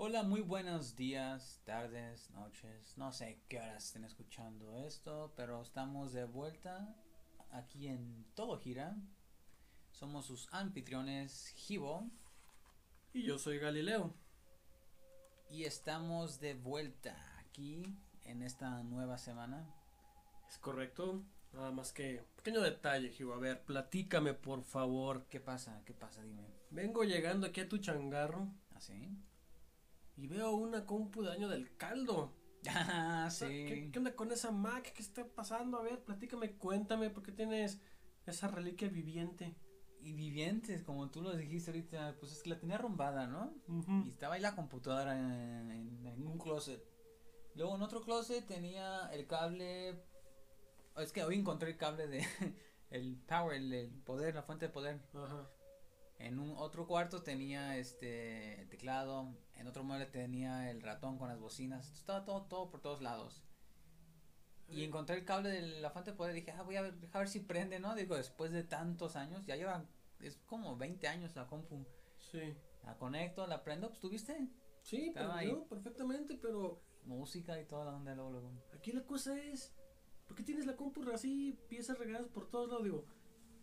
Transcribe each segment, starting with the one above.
Hola, muy buenos días, tardes, noches. No sé qué horas estén escuchando esto, pero estamos de vuelta aquí en Todo Gira. Somos sus anfitriones Gibo Y yo soy Galileo. y estamos de vuelta aquí en esta nueva semana. ¿Es correcto? Nada más que pequeño detalle, Givo. A ver, platícame por favor. ¿Qué pasa? ¿Qué pasa? Dime. Vengo llegando aquí a tu changarro ¿Así? Y veo una compu de año del caldo. Ah, O sea, sí. ¿Qué, qué onda con esa Mac? ¿Qué está pasando? A ver, platícame, cuéntame, ¿por qué tienes esa reliquia viviente? Y vivientes, como tú lo dijiste ahorita, pues es que la tenía arrumbada, ¿no? Y estaba ahí la computadora en, en- en un closet. Luego en otro closet tenía el cable. Es que hoy encontré el cable de. El power, el, el poder, la fuente de poder. Ajá. En un otro cuarto tenía este el teclado. En otro mueble tenía el ratón con las bocinas. Estaba todo, todo por todos lados. Y encontré el cable de la fuente de poder. Dije, ah, voy a ver, deja ver si prende, ¿no? Digo, después de tantos años, ya lleva. Es como 20 años la compu. Sí. La conecto, la prendo, pues tuviste Sí, Estaba pero ahí. yo, perfectamente, pero música y toda la onda luego, luego. aquí la cosa es, ¿por qué tienes la compu así, piezas regadas por todos lados? Digo,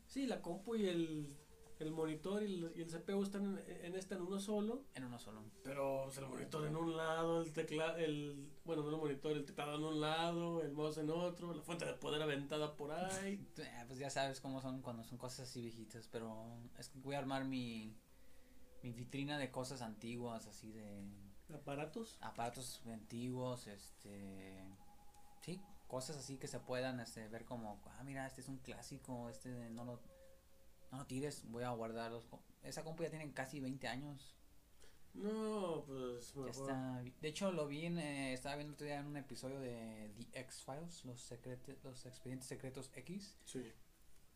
sí, la compu y el, el monitor y el, y el CPU están en, en esta en uno solo, En uno solo. pero pues, el monitor en un lado, el teclado, el, bueno, no el monitor, el teclado en un lado, el mouse en otro, la fuente de poder aventada por ahí. Eh, Pues ya sabes cómo son cuando son cosas así viejitas, pero es que voy a armar mi, mi vitrina de cosas antiguas, así de aparatos. aparatos antiguos, este, sí, cosas así que se puedan este, ver como, ah, mira, este es un clásico, este no lo, no tires, voy a guardarlos. Esa compu ya tiene casi 20 años. No, pues Ya está. De hecho, lo vi en, eh, estaba viendo otro día en un episodio de The X-Files, los, secrete- los expedientes secretos X. Sí,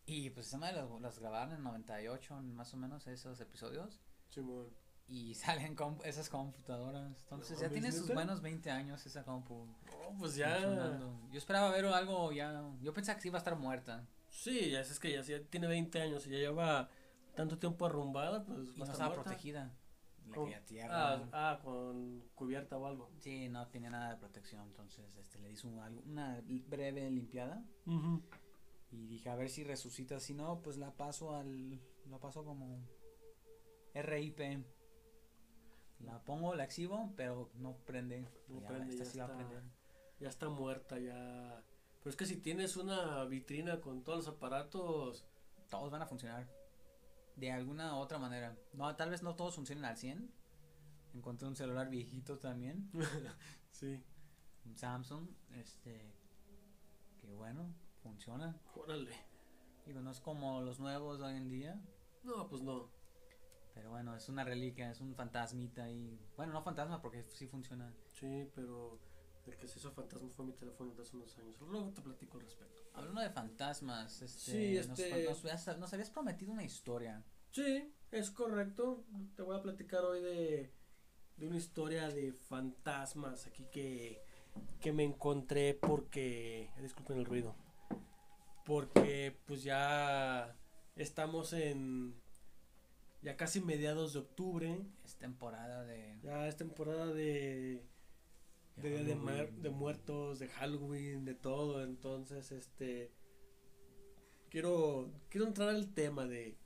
Y pues esa madre los grabaron en 98, más o menos, esos episodios. Simón. Y salen comp- esas computadoras. Entonces No ya tiene sus buenos 20 años esa compu. No, pues ya. Yo esperaba ver algo ya. Yo pensaba que sí iba a estar muerta. Sí, ya es que ya, ya tiene 20 años y ya lleva tanto tiempo arrumbada, pues Y no estaba muerta. protegida. Caía tierra. Ah, ah, con cubierta o algo. Sí, no tenía nada de protección. Entonces este, le hizo un- una breve limpiada. Y dije, a ver si resucita. Si no, pues la paso al. La paso como. RIP. La pongo, la exhibo, pero no prende. No Ya, prende, esta ya sí va a está. prender. Ya está muerta, ya. Pero es que si tienes una vitrina con todos los aparatos, Todos van a funcionar. De alguna u otra manera. No, tal vez no todos funcionen al 100. Encontré un celular viejito también. sí. Un Samsung. Este. Que bueno, funciona. Órale. Digo, no es como los nuevos hoy en día. No, pues no. Pero bueno, es una reliquia, es un fantasmita y bueno, no fantasma porque sí funciona. Sí, pero el que se hizo fantasma fue mi teléfono de hace unos años. Luego te platico al respecto. Hablando de fantasmas, este, Sí, nos- este- Nos, habías- nos habías prometido una historia. Sí, es correcto. Te voy a platicar hoy de, de una historia de fantasmas aquí que, que me encontré porque... Disculpen el ruido. Porque pues ya estamos en... Ya casi mediados de octubre. Es temporada de Ya es temporada de... De, Día de, de muertos, de Halloween, de todo. Entonces, este... Quiero, quiero entrar al tema de...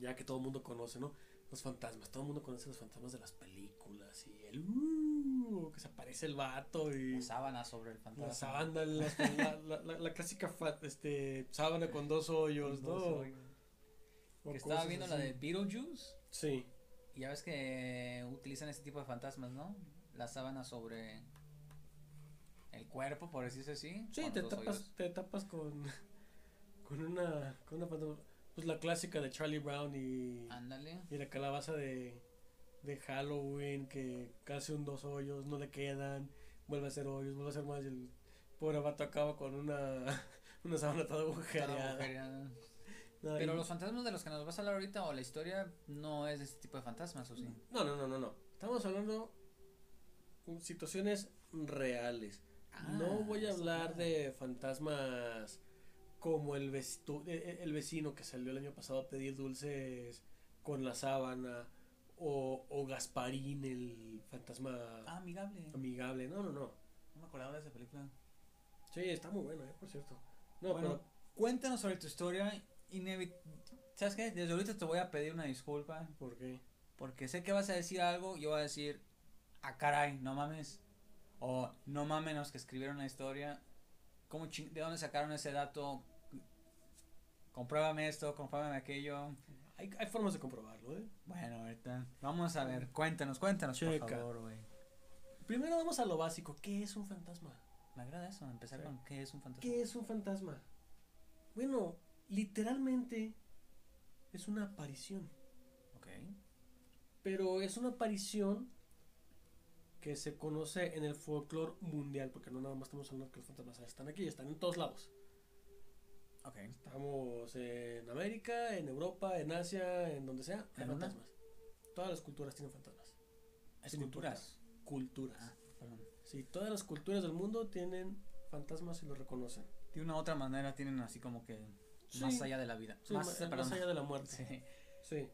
Ya que todo el mundo conoce, ¿no? Los fantasmas. Todo el mundo conoce los fantasmas de las películas. Y el... uh, que se aparece el vato y... la sábana sobre el fantasma. La sábana, la, la, la- clásica fa- este, sábana con dos hoyos, Con dos ¿no? hoyos. O Que estaba viendo la de Beetlejuice Sí, y ya ves que utilizan este tipo de fantasmas, ¿no? La sábana sobre el cuerpo, por decirse así. sí, te tapas, te tapas con, con una, con una Pues la clásica de Charlie Brown y, Ándale. y la calabaza de, de Halloween que casi un dos hoyos, no le quedan, vuelve a hacer hoyos, vuelve a hacer más y el pobre vato acaba con una, una sábana toda agujereada. Pero los fantasmas de los que nos vas a hablar ahorita o la historia no es de este tipo de fantasmas, ¿o sí? No, no, no, no, no. Estamos hablando situaciones reales. no Ah, voy a hablar de fantasmas como el, eh, eh, el vecino que salió el año pasado a pedir dulces con la sábana O, o Gasparín, el fantasma Ah, amigable. amigable. No, no, no. No me acordaba de esa película. Sí, está muy bueno, eh, por cierto. No, bueno, cuéntanos sobre tu historia. Inevi- ¿Sabes qué? Desde ahorita te voy a pedir una disculpa. pero ¿por qué? Porque sé que vas a decir algo. Yo voy a decir, ah, caray, no mames. O no mames los que escribieron la historia. ¿Cómo ching- ¿De dónde sacaron ese dato? Compruébame esto, compruébame aquello. Hay, hay formas de comprobarlo, ¿eh? Bueno, ahorita vamos a ver. Cuéntanos, cuéntanos, Checa. por favor, güey. Primero vamos a lo básico. ¿Qué es un fantasma? Me agrada eso, empezar Sí. con qué es un fantasma. ¿Qué es un fantasma? Bueno, literalmente es una aparición. Ok. Pero es una aparición que se conoce en el folclore mundial, porque no nada más estamos hablando que los fantasmas están aquí, están en todos lados. Ok. Estamos en América, en Europa, en Asia, en donde sea, hay fantasmas. Todas las culturas tienen fantasmas. Es Sin culturas. Culturas. Ah, perdón. Sí, todas las culturas del mundo tienen fantasmas y los reconocen. De una u otra manera tienen así como que Sí, más allá de la vida. sí, más, allá de la muerte. Sí. Sí.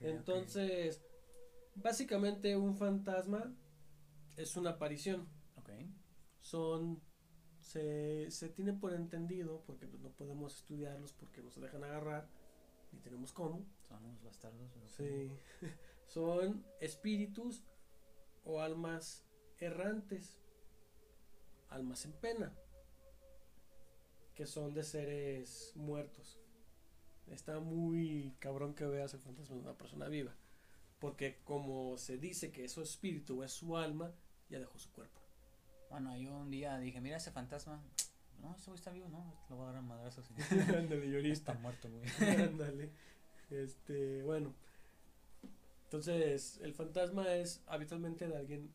Entonces, básicamente un fantasma es una aparición. Son se, se tiene por entendido porque pues, no podemos estudiarlos porque no se dejan agarrar ni tenemos cómo. Son unos bastardos. Sí. Son espíritus o almas errantes, almas en pena, que son de seres muertos. Está muy cabrón que veas el fantasma de una persona viva, porque como se dice que es su espíritu o es su alma, ya dejó su cuerpo. Bueno, yo un día dije, mira ese fantasma. No, ese güey está vivo, no, lo voy a agarrar a madrazos. Ándale, llorista. está muerto, güey. Ándale. Este, bueno. Entonces, el fantasma es habitualmente de alguien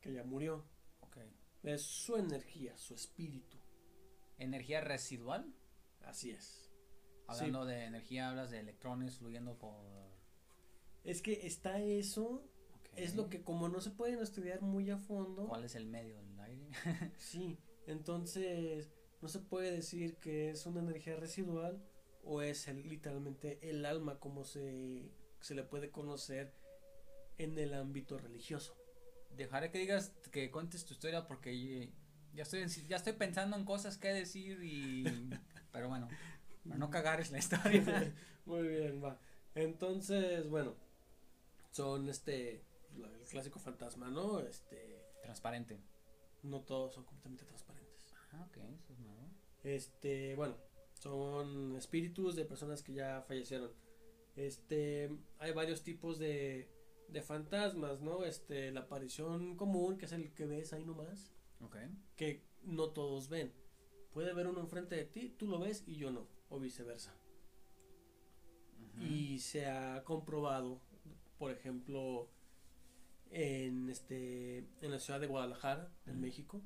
que ya murió. ok. Es su energía, su espíritu. Energía residual. Así es. Hablando de energía, hablas de electrones fluyendo por. Es que está eso, es lo que como no se pueden estudiar muy a fondo, ¿Cuál es el medio? ¿El aire? sí, entonces no se puede decir que es una energía residual o es el- literalmente el alma como se, se le puede conocer en el ámbito religioso. Dejaré que digas, que cuentes tu historia porque ya- estoy, en- ya estoy pensando en cosas que decir y. Pero bueno, para no cagar es la historia. Muy bien, va. Entonces, bueno, son este el clásico fantasma, ¿no? Este, Transparente. no todos son completamente transparentes. Ah, ok, eso es nuevo. Este, bueno, son espíritus de personas que ya fallecieron. Este, hay varios tipos de, de fantasmas, ¿no? Este, la aparición común, que es el que ves ahí nomás, Ok. que no todos ven. Puede haber uno enfrente de ti, tú lo ves y yo no, o viceversa. Y se ha comprobado, por ejemplo, en este, en la ciudad de Guadalajara, en Ujú. México,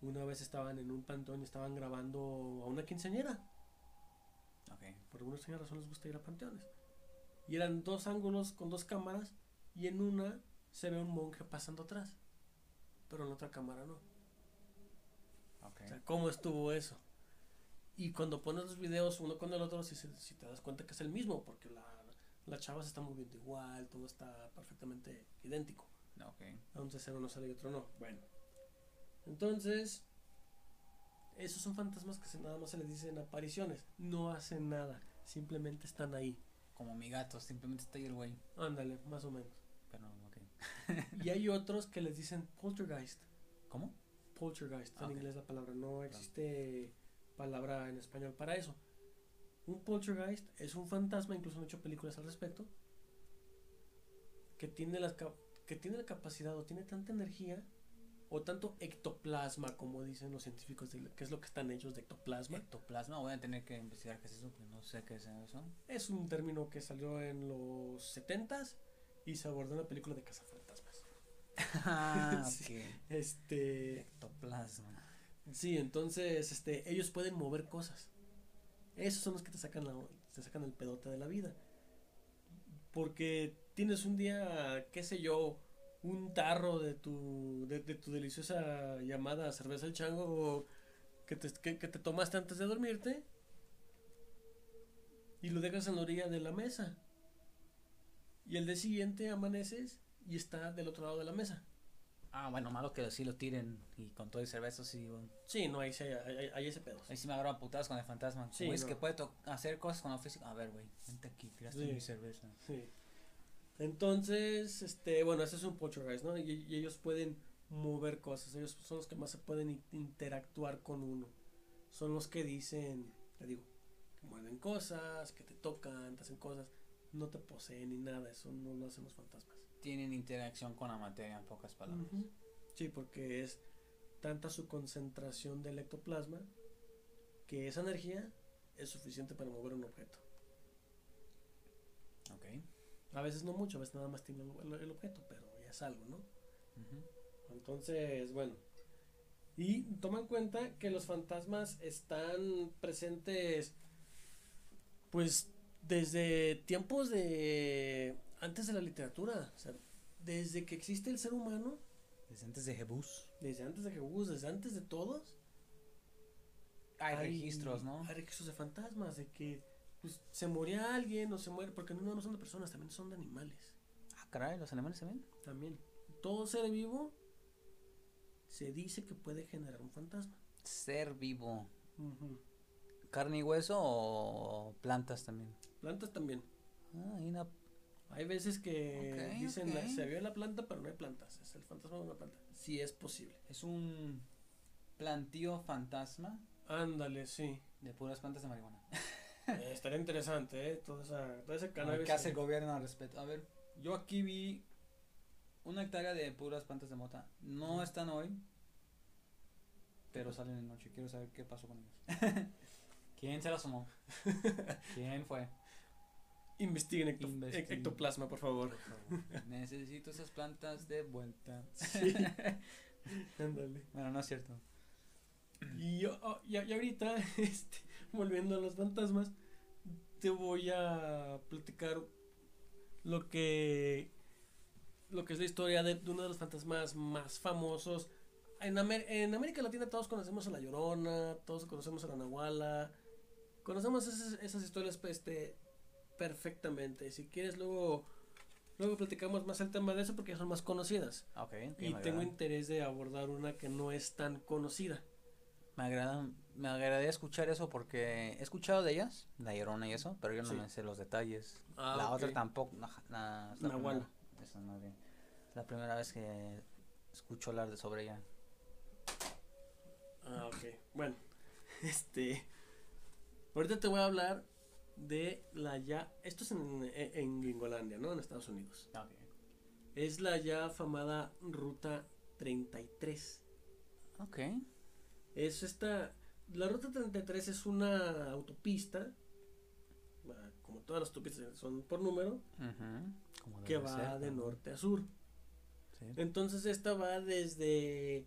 una vez estaban en un pantón y estaban grabando a una quinceañera. Por alguna extraña razón les gusta ir a panteones. Y eran dos ángulos con dos cámaras y en una se ve un monje pasando atrás. Pero en la otra cámara no. Ok. O sea, ¿cómo estuvo eso? Y cuando pones los videos uno con el otro, si, si te das cuenta que es el mismo, porque la, la chava se está moviendo igual, todo está perfectamente idéntico. No, ok. Entonces uno sale y otro no. Bueno. Entonces, esos son fantasmas que se, nada más se les dicen apariciones. No hacen nada, simplemente están ahí. Como mi gato, simplemente está ahí el güey. Ándale, más o menos. Pero, ok. Y hay otros que les dicen poltergeist. ¿Cómo? Poltergeist, Ah, en ok. inglés la palabra. No existe palabra en español para eso. Un poltergeist es un fantasma, incluso han hecho películas al respecto, que tiene, las, que tiene la capacidad o tiene tanta energía o tanto ectoplasma, como dicen los científicos, de, que es lo que están hechos de ectoplasma. Ectoplasma, voy a tener que investigar qué es eso, porque no sé qué es eso. Es un término que salió en los 70s y se abordó en la película de Cazafantasmas. ah, Sí. ok. Este, Ectoplasma. Sí, entonces, este, ellos pueden mover cosas. Esos son los que te sacan la, te sacan el pedote de la vida. Porque tienes un día, qué sé yo, un tarro de tu, de, tu deliciosa llamada cerveza el chango que te, que, que te tomaste antes de dormirte y lo dejas en la orilla de la mesa. Y el día siguiente amaneces y está del otro lado de la mesa. Ah, bueno, malo que sí lo tiren y con todo el cerveza sí. Bueno. Sí, no, ahí, sí hay ese pedo. Ahí sí me agarro a putadas con el fantasma. Sí, Güey, es que puede hacer cosas con lo físico. A ver, güey, vente aquí, tiraste Sí. mi cerveza. Sí. Entonces, este, bueno, ese es un poltergeist, ¿no? Y, y ellos pueden mover cosas, ellos son los que más se pueden in- interactuar con uno. Son los que dicen, te digo, que mueven cosas, que te tocan, te hacen cosas, no te poseen ni nada, eso no lo hacen los fantasmas. Tienen interacción con la materia, en pocas palabras. Sí, porque es tanta su concentración del ectoplasma que esa energía es suficiente para mover un objeto. Ok. A veces no mucho, a veces nada más tiene el, el objeto, pero ya es algo, ¿no? Entonces, bueno. Y toma en cuenta que los fantasmas están presentes, pues, desde tiempos de... antes de la literatura. O sea, desde que existe el ser humano, Desde antes de Jebus. desde antes de Jesús, desde antes de todos. Hay, registros, ¿no? Hay registros de fantasmas, de que pues, se moría alguien o se muere, porque no, no son de personas, también son de animales. Ah, caray, los alemanes también. También. Todo ser vivo se dice que puede generar un fantasma. Ser vivo. Ujú. ¿Carne y hueso o plantas también? Plantas también. Ah, hay una. Hay veces que dicen se vio la planta, pero no hay plantas. Es el fantasma de una planta. Sí es posible. Es un plantío fantasma Ándale, sí. de puras plantas de marihuana. Eh, estaría interesante, ¿eh? Toda esa, todo ese cannabis. ¿Qué hace el gobierno al respecto? A ver, yo aquí vi una hectárea de puras plantas de mota. No están hoy, pero salen en noche. Quiero saber qué pasó con ellos. ¿Quién se las sumó? ¿Quién fue? Investiguen ecto- Investiguen. ectoplasma, por favor. Por favor. Necesito esas plantas de vuelta. Sí. Ándale. Bueno, no es cierto. Y, yo, oh, y, y ahorita, este, volviendo a los fantasmas, te voy a platicar lo que lo que es la historia de, de uno de los fantasmas más famosos. En, Amer- en América Latina todos conocemos a La Llorona, todos conocemos a la Nahuala, conocemos esas, esas historias pues, este, perfectamente. Si quieres luego luego platicamos más el tema de eso porque son más conocidas. Ok, ok, Y tengo agrada. interés de abordar una que no es tan conocida. Me agrada, me agradaría escuchar eso porque he escuchado de ellas, la llorona y eso, pero yo no Sí. me sé los detalles. Ah, la otra tampoco, na- es la primera- esa no. Es la primera vez que escucho hablar de sobre ella. Ah, ok. Bueno, este. Ahorita te voy a hablar de la ya. Esto es en, en, en Gringolandia, ¿no? En Estados Unidos. Es la ya afamada Ruta 33. Ok. Es esta. La Ruta 33 es una autopista. ah, Como todas las autopistas son por número. Como Que va ser, de ¿no? norte a sur. Sí. Entonces esta va desde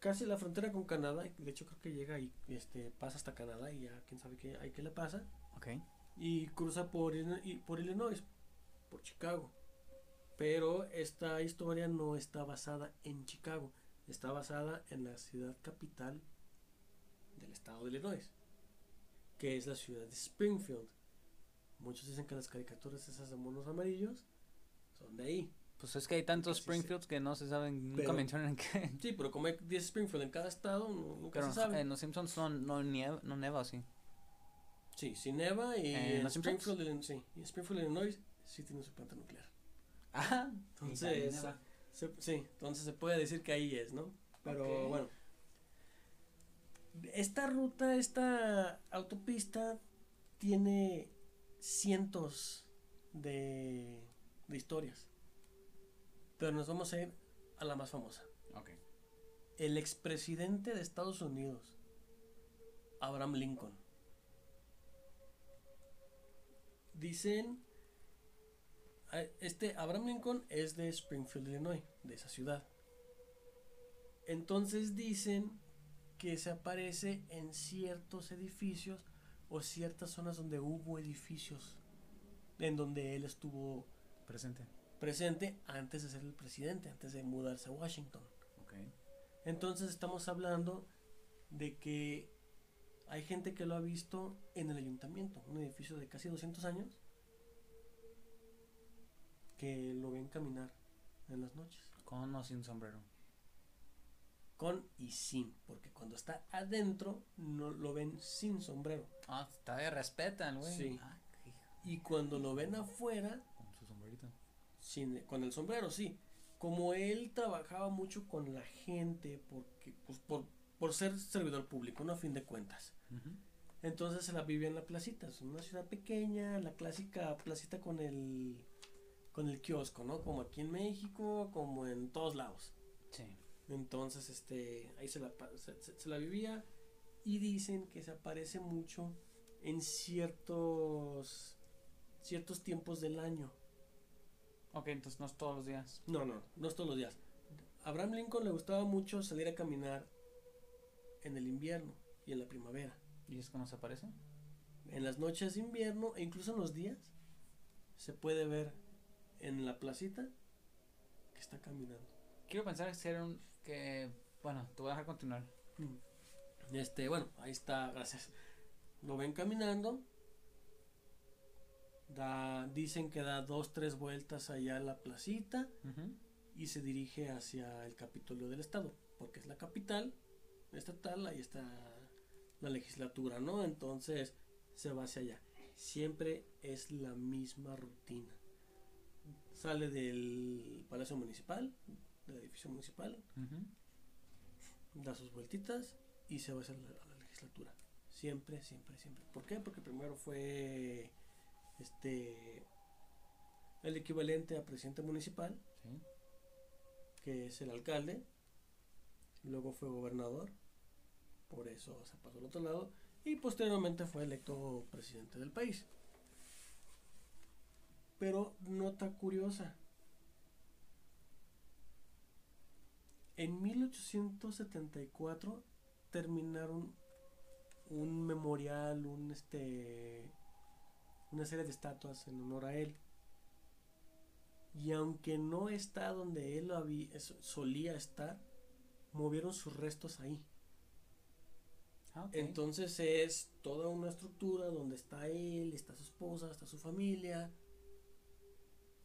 casi la frontera con Canadá, de hecho creo que llega y este pasa hasta Canadá y ya quién sabe qué hay que le pasa Ok. y cruza por y por Illinois, por Chicago. Pero esta historia no está basada en Chicago, está basada en la ciudad capital del estado de Illinois, que es la ciudad de Springfield. Muchos dicen que las caricaturas esas de monos amarillos son de ahí. Pues es que hay tantos Sí, sí. Springfields que no se saben, nunca mencionan que. Sí, pero como hay 10 Springfield en cada estado, no- nunca Pero se sabe. en los Simpsons no, no, nieva, no neva, sí. Sí, sí neva y ¿En en? Springfield, Illinois- sí, y Springfield, Illinois, sí tiene su planta nuclear. Ajá. Entonces, se- sí, entonces se puede decir que ahí es, ¿no? Pero bueno. Esta ruta, esta autopista tiene cientos de, de historias. Pero nos vamos a ir a la más famosa. Ok. El expresidente de Estados Unidos, Abraham Lincoln. Dicen, este Abraham Lincoln es de Springfield, Illinois, de esa ciudad. Entonces dicen que se aparece en ciertos edificios o ciertas zonas donde hubo edificios en donde él estuvo Presente. Presente antes de ser el presidente, antes de mudarse a Washington. Entonces estamos hablando de que hay gente que lo ha visto en el ayuntamiento, un edificio de casi 200 años. que lo ven caminar en las noches. Con o sin sombrero. Con y sin, porque cuando está adentro no lo ven sin sombrero. Ah, todavía respetan, güey. Sí. Ah, Y cuando lo ven afuera. Sin, con el sombrero, sí. Como él trabajaba mucho con la gente, porque, pues, por, por ser servidor público, ¿no? A fin de cuentas. Entonces se la vivía en la placita, es una ciudad pequeña, la clásica placita con el con el kiosco, ¿no? Como aquí en México, como en todos lados. Sí. Entonces, este, ahí se la, pa- se, se- se la vivía y dicen que se aparece mucho en ciertos ciertos tiempos del año. Ok, entonces no es todos los días. No, no, no es todos los días. A Abraham Lincoln le gustaba mucho salir a caminar en el invierno y en la primavera. ¿Y es cuando se aparece? en las noches de invierno e incluso en los días se puede ver en la placita que está caminando. Quiero pensar que ser un. que. Bueno, te voy a dejar continuar. Este, bueno, ahí está, gracias. Lo ven caminando. Da, dicen que da dos, tres vueltas allá a la placita y se dirige hacia el Capitolio del Estado, porque es la capital estatal, ahí está la legislatura, ¿no? Entonces se va hacia allá. Siempre es la misma rutina. Sale del Palacio Municipal, del edificio municipal, da sus vueltitas y se va hacia la, a la legislatura. Siempre, siempre, siempre. ¿Por qué? Porque primero fue este el equivalente a presidente municipal, Sí. que es el alcalde, luego fue gobernador, por eso se pasó al otro lado, y posteriormente fue electo presidente del país. Pero nota curiosa. En 1874 terminaron un memorial, un este una serie de estatuas en honor a él. Y aunque no está donde él había, solía estar, movieron sus restos ahí. Ah. Entonces es toda una estructura donde está él, está su esposa, está su familia,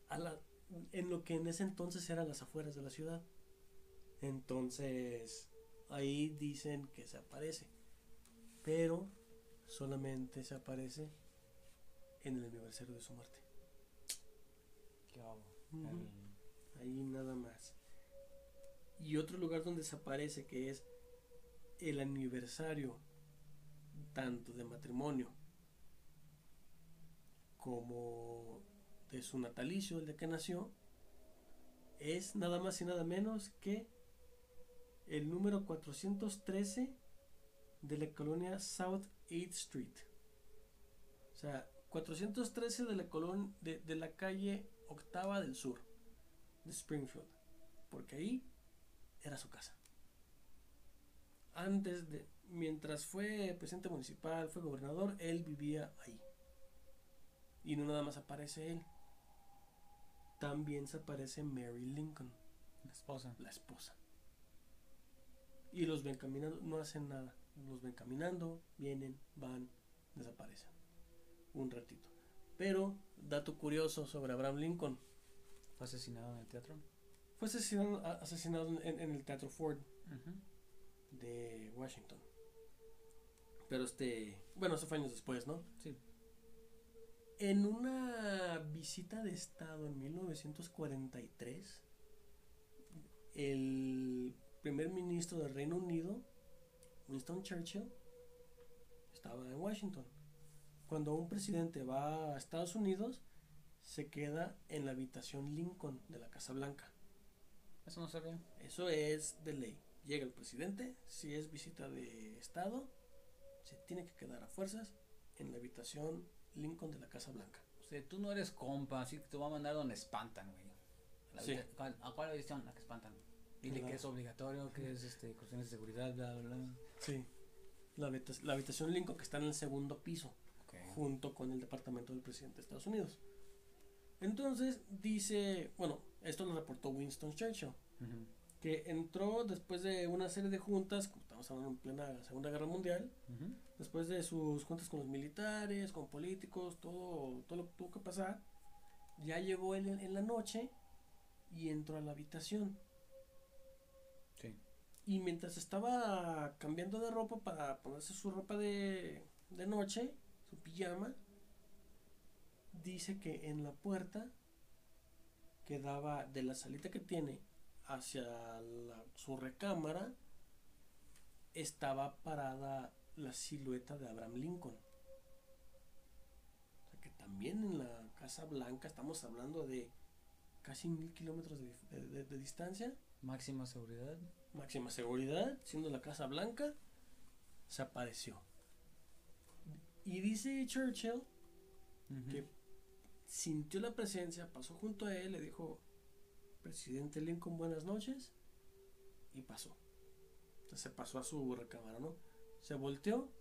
a la- en lo que en ese entonces eran las afueras de la ciudad. Entonces ahí dicen que se aparece, pero solamente se aparece en el aniversario de su muerte. ¿Qué. El- Ahí nada más. Y otro lugar donde se aparece que es el aniversario tanto de matrimonio como de su natalicio, el de que nació, es nada más y nada menos que el número 413 de la colonia South 8th Street. O sea, 413 de la, colon de, de la calle octava del sur de Springfield, porque ahí era su casa. Antes de, mientras fue presidente municipal, fue gobernador, él vivía ahí. Y no nada más aparece él. También se aparece Mary Lincoln, La esposa. la esposa. Y los ven caminando, no hacen nada. Los ven caminando, vienen, van, desaparecen. Un ratito. Pero, dato curioso sobre Abraham Lincoln. Fue asesinado en el teatro. Fue asesinado, asesinado en, en el Teatro Ford de Washington. Pero este, bueno, eso fue años después, ¿no? Sí. En una visita de Estado en 1943, el primer ministro del Reino Unido, Winston Churchill, estaba en Washington. Cuando un presidente va a Estados Unidos, se queda en la habitación Lincoln de la Casa Blanca. Eso no sabía. Eso es de ley. Llega el presidente, si es visita de Estado, se tiene que quedar a fuerzas en la habitación Lincoln de la Casa Blanca. O sea, tú no eres compa, así que te voy a mandar donde espantan, güey. A Sí. ¿cuál- ¿A cuál habitación? La que espantan. Dile Claro. que es obligatorio, que es este, cuestiones de seguridad, bla, bla, bla. Sí. La habitación Lincoln que está en el segundo piso, Ok. junto con el departamento del presidente de Estados Unidos. Entonces dice, bueno, esto lo reportó Winston Churchill, Ujú, que entró después de una serie de juntas, estamos hablando en plena Segunda Guerra Mundial, ujú. después de sus juntas con los militares, con políticos, todo, todo lo que tuvo que pasar, ya llegó él en, en la noche y entró a la habitación. Sí. Y mientras estaba cambiando de ropa para ponerse su ropa de, de noche, su pijama, dice que en la puerta que daba de la salita que tiene hacia la- su recámara estaba parada la silueta de Abraham Lincoln. O sea que también en la Casa Blanca estamos hablando de casi mil kilómetros de- de- de distancia Máxima seguridad. máxima seguridad, siendo la Casa Blanca, se apareció. Y dice Churchill que sintió la presencia, pasó junto a él, le dijo, presidente Lincoln, buenas noches, y pasó. Entonces se pasó a su recámara, ¿no? Se volteó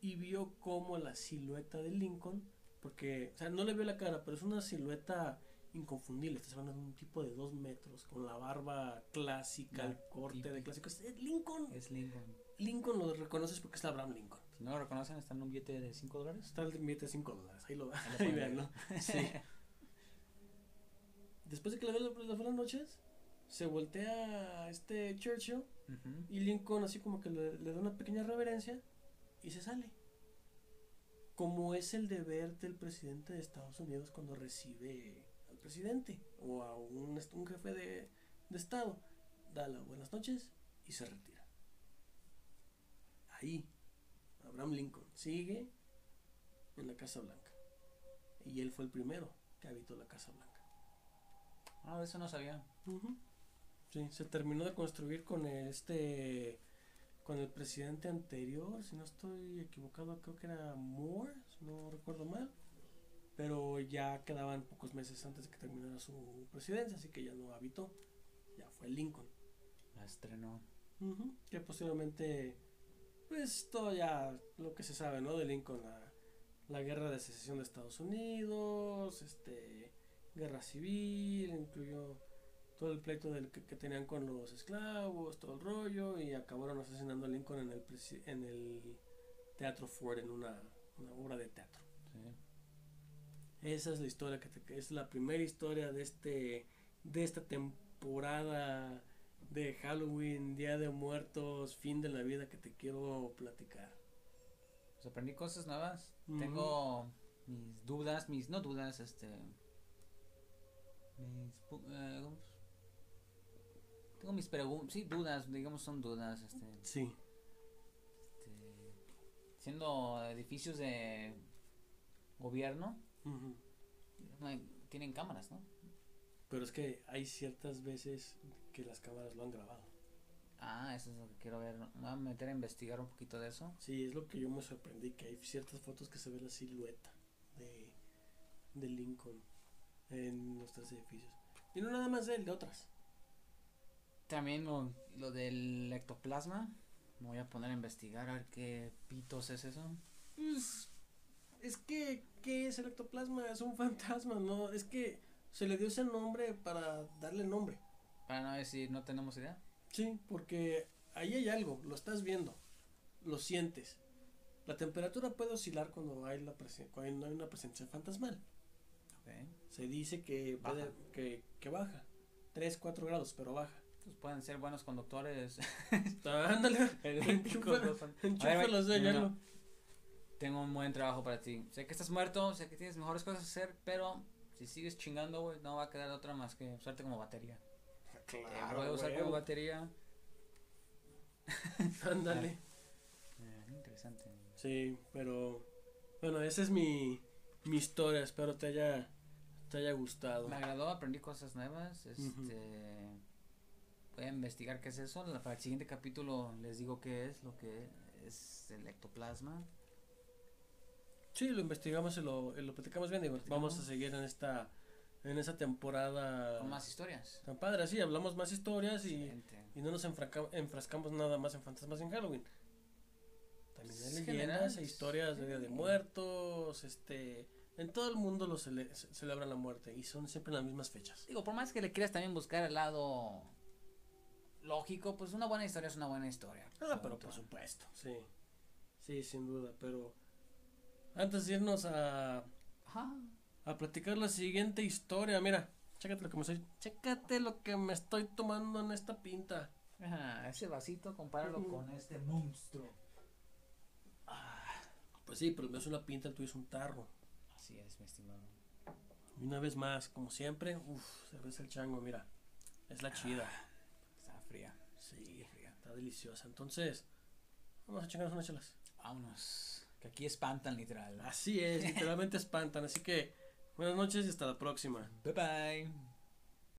y vio como la silueta de Lincoln, porque, o sea, no le vio la cara, pero es una silueta inconfundible. Estás hablando de un tipo de dos metros, con la barba clásica, La el corte de clásico. Es Lincoln. Es Lincoln. Lincoln lo reconoces porque es Abraham Lincoln. Si no lo reconocen, está en un billete de 5 dólares. Está el billete de 5 dólares. Ahí lo, Ahí lo ahí pueden vean, ver. ¿no? Sí. Después de que le ve las buenas noches, se voltea a este Churchill y Lincoln así como que le, le da una pequeña reverencia y se sale. Como es el deber del presidente de Estados Unidos cuando recibe al presidente o a un, un jefe de, de Estado. Da las buenas noches y se retira. Ahí, Abraham Lincoln sigue en la Casa Blanca. Y él fue el primero que habitó la Casa Blanca. Ah, eso no sabía. Sí, se terminó de construir con este con el presidente anterior, si no estoy equivocado, creo que era Moore, si no recuerdo mal. Pero ya quedaban pocos meses antes de que terminara su presidencia, así que ya no habitó. Ya fue Lincoln. La estrenó. Que posteriormente, pues todo ya lo que se sabe, ¿no? De Lincoln, la, la guerra de secesión de Estados Unidos, este, guerra civil, incluyó todo el pleito del que, que tenían con los esclavos, todo el rollo, y acabaron asesinando a Lincoln en el, en el Teatro Ford, en una, una obra de teatro. Sí. Esa es la historia que, te- que es la primera historia de este de esta temporada de Halloween, Día de Muertos, fin de la vida que te quiero platicar. Pues aprendí cosas nuevas. Tengo mis dudas, mis no dudas, este. Mis. eh, tengo mis preguntas, sí, dudas, digamos son dudas, este. Sí. este, siendo edificios de gobierno, ujú. no hay- tienen cámaras, ¿no? Pero es que hay ciertas veces que las cámaras lo han grabado. Ah, eso es lo que quiero ver. Me voy a meter a investigar un poquito de eso. Sí, es lo que yo me sorprendí, que hay ciertas fotos que se ve la silueta de, de Lincoln en los tres edificios. Y no nada más de él, de otras. También lo, lo del ectoplasma. Me voy a poner a investigar a ver qué pitos es eso. Pues, es que, ¿qué es el ectoplasma? Es un fantasma, ¿no? Es que se le dio ese nombre para darle nombre. Para no decir, no tenemos idea. Sí, porque ahí hay algo, lo estás viendo, lo sientes. La temperatura puede oscilar cuando hay, la presen- cuando hay una presencia fantasmal. Se dice que, puede- Baja. que, que baja, 3, 4 grados, pero baja. Entonces pueden ser buenos conductores. Ándale, enchúfalos no. Tengo un buen trabajo para ti. Sé que estás muerto, sé que tienes mejores cosas que hacer, pero si sigues chingando, güey, no va a quedar otra más que usarte como batería. Te voy a usar como batería. Ándale. Eh, interesante. Sí, pero bueno, esa es mi, mi historia. Espero te haya, te haya gustado. Me agradó, aprendí cosas nuevas. Este. Voy a investigar qué es eso. Para el siguiente capítulo les digo qué es lo que es el ectoplasma. Sí, lo investigamos y lo, y lo platicamos bien. Digo, vamos a seguir en esta en esa temporada Con más historias. tan padre. Así hablamos más historias y, y no nos enfraca- enfrascamos nada más en fantasmas en Halloween. También hay leyendas e historias de Día de sí. Muertos. este En todo el mundo lo cele- ce- celebran la muerte y son siempre las mismas fechas. Digo, por más que le quieras también buscar el lado lógico, pues una buena historia es una buena historia. Ah, pero por supuesto, sí. Sí, sin duda. Pero antes de irnos a, Ajá. A platicar la siguiente historia. Mira, chécate lo que me estoy, chécate lo que me estoy tomando en esta pinta. Ajá, ese vasito, compáralo con este monstruo. Pues sí, pero mío es una pinta, tuyo es un tarro. Así es, mi estimado. Y una vez más, como siempre, uff, cerveza el chango, mira. Es la chida. Está fría. Sí, está deliciosa. Entonces, vamos a chingarnos unas chelas. Vámonos. Que aquí espantan, literal. Así es, literalmente espantan. Así que, buenas noches y hasta la próxima. Bye bye.